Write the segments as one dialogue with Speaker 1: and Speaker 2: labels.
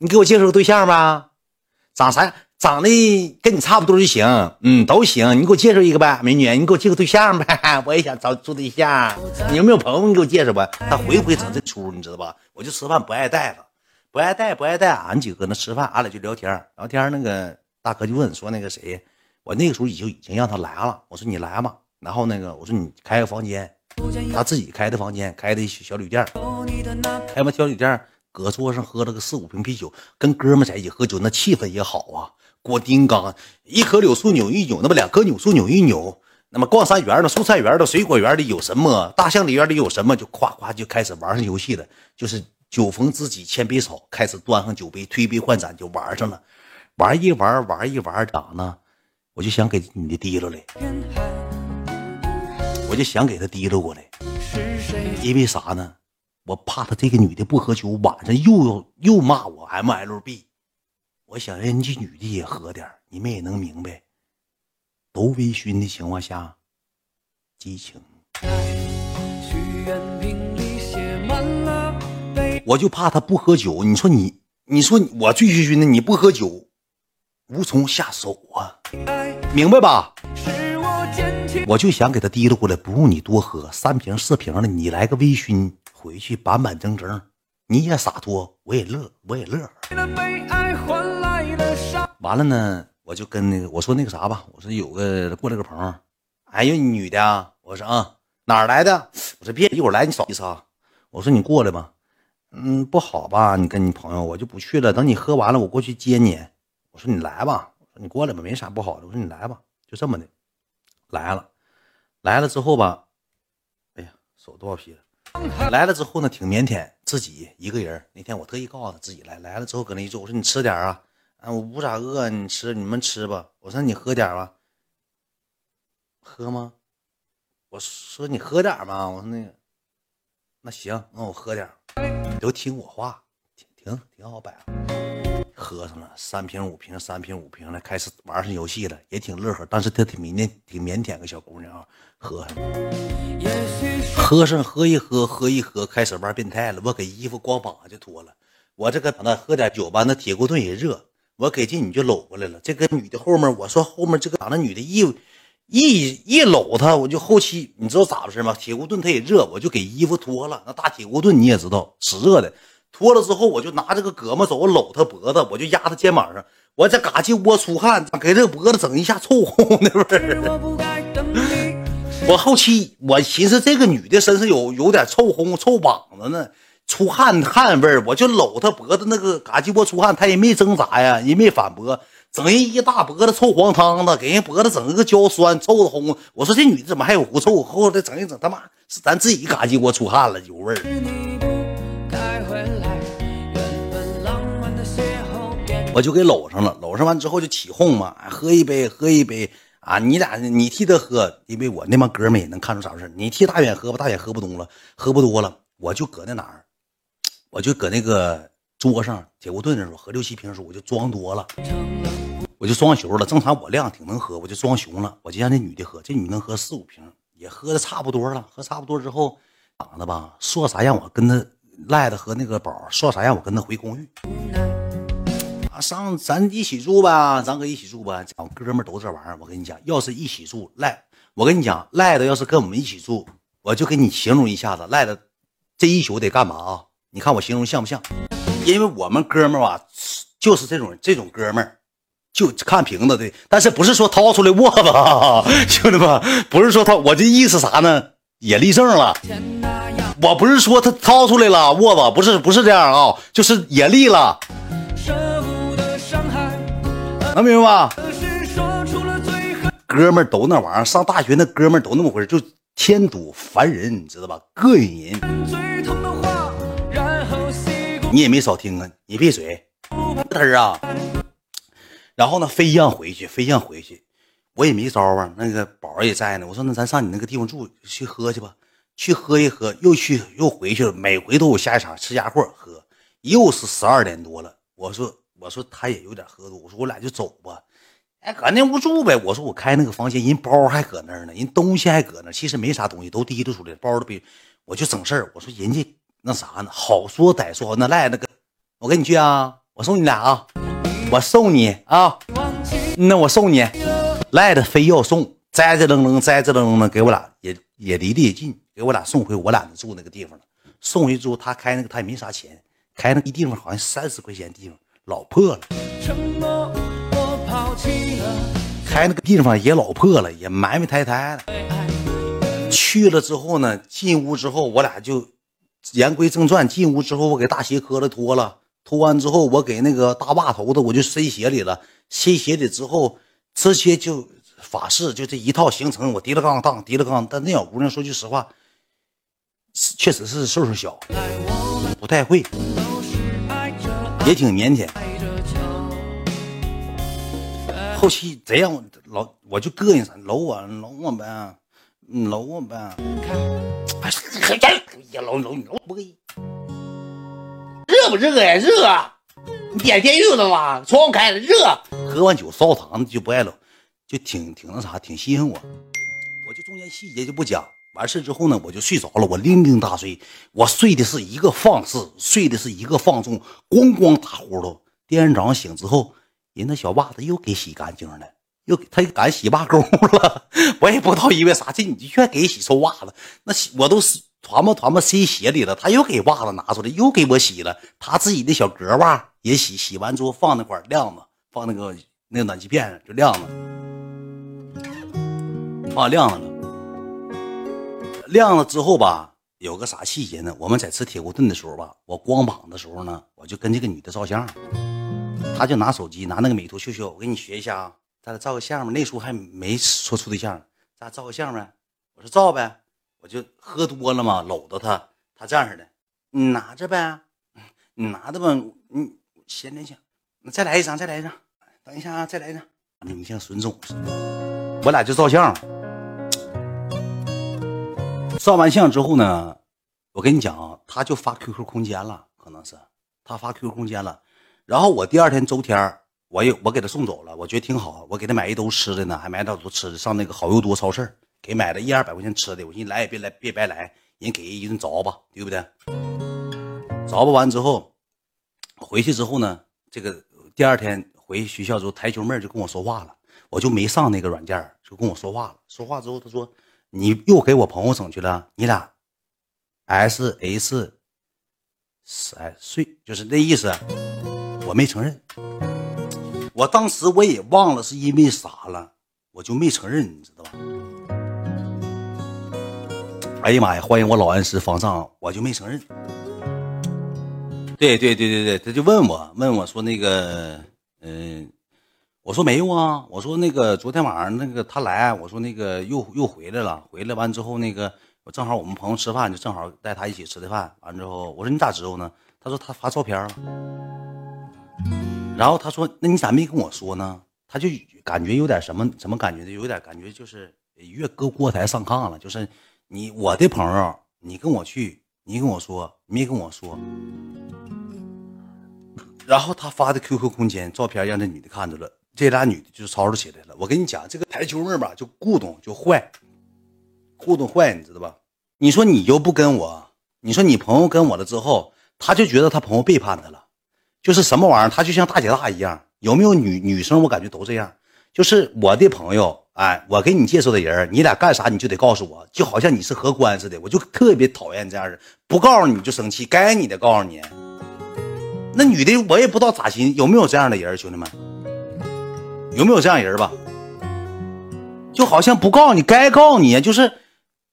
Speaker 1: 你给我介绍个对象吧，长啥？长得跟你差不多就行，嗯，都行。你给我介绍一个呗，美女，你给我介个对象呗，我也想找处对象。你有没有朋友？你给我介绍吧。他回回整这出，你知道吧？我就吃饭不爱带他，不爱带，不爱带。俺几个搁那吃饭，俺俩就聊天，聊天。那个大哥就问说：“那个谁？”我那个时候已经已经让他来了。我说：“你来吧。”然后那个我说：“你开个房间。”他自己开的房间，开的小旅店，开完小旅店，搁桌上喝了个四五瓶啤酒，跟哥们在一起喝酒，那气氛也好啊。郭丁刚，一棵柳树扭一扭，那么两棵柳树扭一扭，那么逛三园的蔬菜园的水果园里有什么？大象里园里有什么？就夸夸就开始玩上游戏了，就是酒逢知己千杯少，开始端上酒杯，推杯换盏就玩上了，玩一玩，玩一玩，咋呢？我就想给你的提溜来，我就想给他提溜过来，因为啥呢？我怕他这个女的不喝酒，晚上又又骂我 MLB。我想人家女的也喝点你们也能明白。都微醺的情况下，激情。我就怕他不喝酒。你说你，你说我醉醺醺的，你不喝酒，无从下手啊，明白吧？我就想给他提溜过来，不用你多喝，三瓶四瓶的，你来个微醺，回去板板正正，你也洒脱，我也乐，我也乐。完了呢，我就跟那个我说那个啥吧，我说有个过来个朋友，哎呦女的，我说啊哪儿来的？我说别一会儿来你意思啊，我说你过来吧，嗯不好吧？你跟你朋友我就不去了，等你喝完了我过去接你。我说你来吧，我说你过来吧，没啥不好的。我说你来吧，就这么的，来了，来了之后吧，哎呀手多少皮了？来了之后呢挺腼腆，自己一个人。那天我特意告诉他自己来，来了之后搁那一坐，我说你吃点啊。啊，我不咋饿，你吃，你们吃吧。我说你喝点吧，喝吗？我说你喝点吧。我说那个，那行，那我喝点。你都听我话，挺挺挺好摆。喝上了三瓶五瓶，三瓶五瓶的，开始玩上游戏了，也挺乐呵。但是他挺腼腆，挺腼腆个小姑娘啊。喝上，喝上，喝一喝，喝一喝，开始玩变态了。我给衣服光膀子就脱了。我这个那喝点酒吧，那铁锅炖也热。我给这女就搂过来了，这个女的后面，我说后面这个把那女的一一一搂她，我就后期你知道咋回事吗？铁锅炖它也热，我就给衣服脱了。那大铁锅炖你也知道，死热的。脱了之后，我就拿这个胳膊肘搂她脖子，我就压她肩膀上。我这嘎叽窝出汗，给这个脖子整一下臭烘烘的味儿。我后期我寻思这个女的身上有有点臭烘烘臭膀子呢。出汗汗味儿，我就搂她脖子那个嘎叽窝出汗，她也没挣扎呀，也没反驳，整人一大脖子臭黄汤子，给人脖子整个焦酸臭的烘。我说这女的怎么还有狐臭？后来整一整，他妈是咱自己嘎叽窝出汗了，有味儿。我就给搂上了，搂上完之后就起哄嘛，喝一杯，喝一杯啊！你俩你替他喝，因为我那帮哥们也能看出啥事你替大远喝吧，大远喝不动了，喝不多了，我就搁那哪儿。我就搁那个桌上铁锅炖的时候喝六七瓶的时候，我就装多了，我就装熊了。正常我量挺能喝，我就装熊了。我就让那女的喝，这女能喝四五瓶，也喝的差不多了。喝差不多之后，咋的吧，说啥让我跟他赖子和那个宝说啥让我跟他回公寓，上咱一起住吧，咱搁一起住吧。我哥们都这玩意儿，我跟你讲，要是一起住赖，我跟你讲赖的要是跟我们一起住，我就给你形容一下子赖的这一宿得干嘛啊？你看我形容像不像？因为我们哥们儿吧，就是这种这种哥们儿，就看瓶子的。但是不是说掏出来握子，兄弟们，不是说他，我这意思啥呢？也立正了。我不是说他掏出来了握子，不是不是这样啊，就是也立了。能明白吧？哥们儿都那玩意儿，上大学那哥们儿都那么回事，就天赌烦人，你知道吧？膈应人。你也没少听啊！你闭嘴，嘚儿啊！然后呢，非让回去，非让回去，我也没招啊。那个宝也在呢，我说那咱上你那个地方住去喝去吧，去喝一喝，又去又回去了。每回都有下一场吃家伙喝，又是十二点多了。我说我说他也有点喝多，我说我俩就走吧。哎，搁那屋住呗。我说我开那个房间，人包还搁那儿呢，人东西还搁那，其实没啥东西，都提溜出来，包都别，我就整事儿。我说人家。那啥呢？好说歹说，那赖那个，我跟你去啊！我送你俩啊，我送你啊，那我送你，赖的非要送，栽栽愣愣，栽栽愣愣的给我俩也也离得也近，给我俩送回我俩住那个地方了。送回之后，他开那个他也没啥钱，开那个地方好像三十块钱地方，老破了。开那个地方也老破了，也埋埋汰汰的。去了之后呢，进屋之后，我俩就言归正传。进屋之后，我给大鞋磕了脱了，脱完之后，我给那个大袜头子我就塞鞋里了。塞鞋里之后，直接就法式，就这一套行程，我提了杠当，提了杠。但那小姑娘说句实话，确实是岁数小，不太会，也挺腼腆。后期贼让我老，我就膈应啥，搂我搂我呗，搂我呗。哎呀，搂搂你搂不？热不热呀？热！你点电热了吗？窗户开了，热。喝完酒烧糖就不爱搂，就挺挺那啥，挺稀罕我。我就中间细节就不讲。完事之后呢，我就睡着了。我酩酊大睡，我睡的是一个放肆，睡的是一个放纵，咣咣打呼噜。第二天早上醒之后。人那小袜子又给洗干净了，又他又赶洗袜钩了，我也不知道因为啥，这你就愿给洗臭袜子，那洗我都团吧团吧塞鞋里了，他又给袜子拿出来又给我洗了，他自己的小格袜也洗，洗完之后放那块晾着，放那个那个暖气片上就晾着，放晾着了，亮了之后吧，有个啥细节呢？我们在吃铁锅炖的时候吧，我光膀的时候呢，我就跟这个女的照相。她就拿手机，拿那个美图秀秀，我给你学一下啊，咱俩照个相吧。那时候还没说处对象，咱俩照个相呗。我说照呗，我就喝多了嘛，搂着她，她这样式的，你拿着呗，你拿着吧，你先联想，那再来一张，再来一张，等一下啊，再来一张，你像孙总似的，我俩就照相。照完相之后呢，我跟你讲啊，他就发 QQ 空间了，可能是他发 QQ 空间了。然后我第二天周天我又我给他送走了，我觉得挺好，我给他买一兜吃的呢，还买点多吃的，上那个好又多超市给买了一二百块钱吃的，我寻思来也别来别白来，人给一顿着吧，对不对？着吧完之后，回去之后呢，这个第二天回学校之后，台球妹就跟我说话了，我就没上那个软件，就跟我说话了。说话之后，他说你又给我朋友整去了，你俩 S H 三岁，就是那意思。我没承认，我当时我也忘了是因为啥了，我就没承认，你知道吧？哎呀妈呀！欢迎我老恩师方丈，我就没承认。对对对对对，他就问我问我说那个，嗯，我说没有啊，我说那个昨天晚上那个他来，我说那个又又回来了，回来完之后那个我正好我们朋友吃饭，就正好带他一起吃的饭，完之后我说你咋知道呢？他说他发照片了。然后他说：“那你咋没跟我说呢？”他就感觉有点什么什么感觉呢？有点感觉就是越搁锅台上炕了。就是你我的朋友，你跟我去，你跟我说，没跟我说。然后他发的 QQ 空间照片让这女的看着了，这俩女的就吵吵起来了。我跟你讲，这个台球妹吧，就咕咚就坏，咕咚坏，你知道吧？你说你又不跟我，你说你朋友跟我了之后，他就觉得他朋友背叛他了。就是什么玩意儿，他就像大姐大一样，有没有女女生？我感觉都这样。就是我的朋友，哎，我给你介绍的人，你俩干啥你就得告诉我，就好像你是荷官似的。我就特别讨厌这样的，不告诉你就生气，该你的告诉你。那女的我也不知道咋寻，有没有这样的人，兄弟们？有没有这样人吧？就好像不告诉你，该告诉你，就是。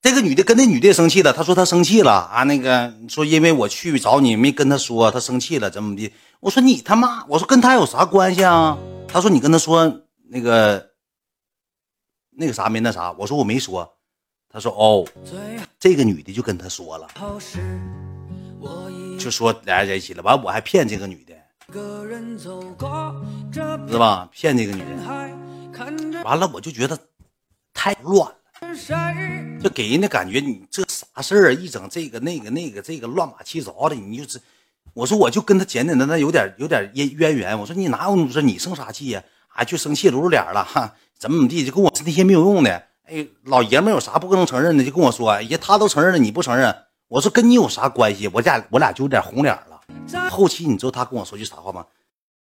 Speaker 1: 这个女的跟那女的生气了，她说她生气了啊，那个说因为我去找你没跟她说，她生气了怎么的？我说你他妈，我说跟她有啥关系啊？她说你跟她说那个那个啥没那啥，我说我没说，她说哦，这个女的就跟他说了，就说俩人在一起了，完我还骗这个女的，是吧？骗这个女人，完了我就觉得太乱了。就给人的感觉，你这啥事儿啊？一整这个那个那个这个乱码七糟的，你就是，我说我就跟他简简单单有点有点渊渊源。我说你哪有那么事你生啥气呀？啊，就生气露露脸了哈，怎么怎么地，就跟我那些没有用的。哎，老爷们有啥不能承认的，就跟我说。哎呀，他都承认了，你不承认？我说跟你有啥关系？我俩我俩就有点红脸了。后期你知道他跟我说句啥话吗？